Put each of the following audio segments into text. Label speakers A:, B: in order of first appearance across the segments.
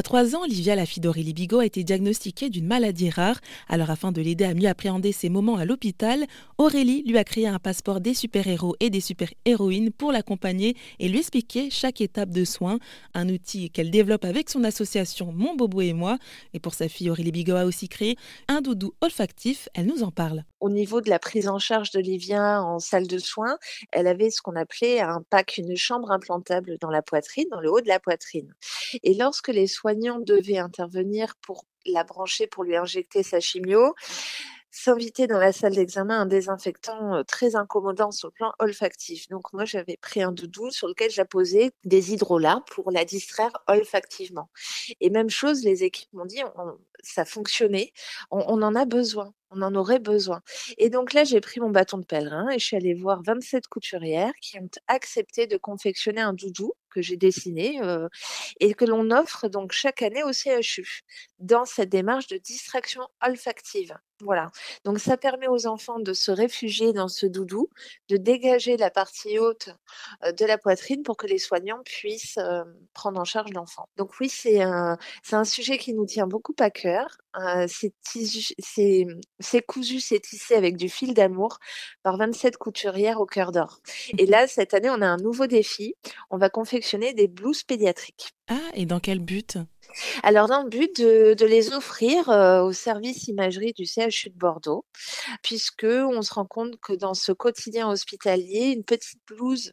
A: À 3 ans, Livia, la fille d'Aurélie Bigot, a été diagnostiquée d'une maladie rare. Alors, afin de l'aider à mieux appréhender ses moments à l'hôpital, Aurélie lui a créé un passeport des super-héros et des super-héroïnes pour l'accompagner et lui expliquer chaque étape de soins. Un outil qu'elle développe avec son association Mon Bobo et moi. Et pour sa fille, Aurélie Bigot a aussi créé un doudou olfactif. Elle nous en parle.
B: Au niveau de la prise en charge de Livia en salle de soins, elle avait ce qu'on appelait un pack, une chambre implantable dans la poitrine, dans le haut de la poitrine. Et lorsque les devaient intervenir pour la brancher, pour lui injecter sa chimio, s'inviter dans la salle d'examen un désinfectant très incommodant sur le plan olfactif. Donc moi j'avais pris un doudou sur lequel j'apposais des hydrolats pour la distraire olfactivement. Et même chose, les équipes m'ont dit ça fonctionnait, on en a besoin on en aurait besoin. Et donc là, j'ai pris mon bâton de pèlerin et je suis allée voir 27 couturières qui ont accepté de confectionner un doudou que j'ai dessiné et que l'on offre donc chaque année au CHU dans cette démarche de distraction olfactive. Voilà. Donc ça permet aux enfants de se réfugier dans ce doudou, de dégager la partie haute de la poitrine pour que les soignants puissent prendre en charge l'enfant. Donc oui, c'est un, c'est un sujet qui nous tient beaucoup à cœur. C'est, c'est cousu, c'est tissé avec du fil d'amour par 27 couturières au cœur d'or. Et mmh là, cette année, on a un nouveau défi. On va confectionner des blouses pédiatriques.
A: Ah, et dans quel but?
B: Alors, dans le but de, les offrir au service imagerie du CHU de Bordeaux, puisque on se rend compte que dans ce quotidien hospitalier, une petite blouse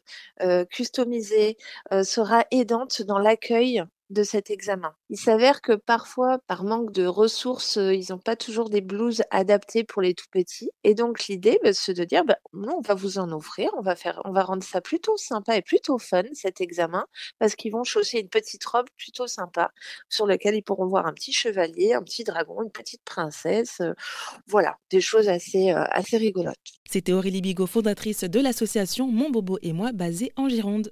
B: customisée sera aidante dans l'accueil de cet examen. Il s'avère que parfois, par manque de ressources, euh, ils n'ont pas toujours des blouses adaptées pour les tout petits. Et donc l'idée, bah, c'est de dire, bah, on va vous en offrir, on va faire, on va rendre ça plutôt sympa et plutôt fun cet examen, parce qu'ils vont chausser une petite robe plutôt sympa sur laquelle ils pourront voir un petit chevalier, un petit dragon, une petite princesse, euh, voilà, des choses assez euh, assez rigolotes.
A: C'était Aurélie Bigot, fondatrice de l'association Mon Bobo et moi, basée en Gironde.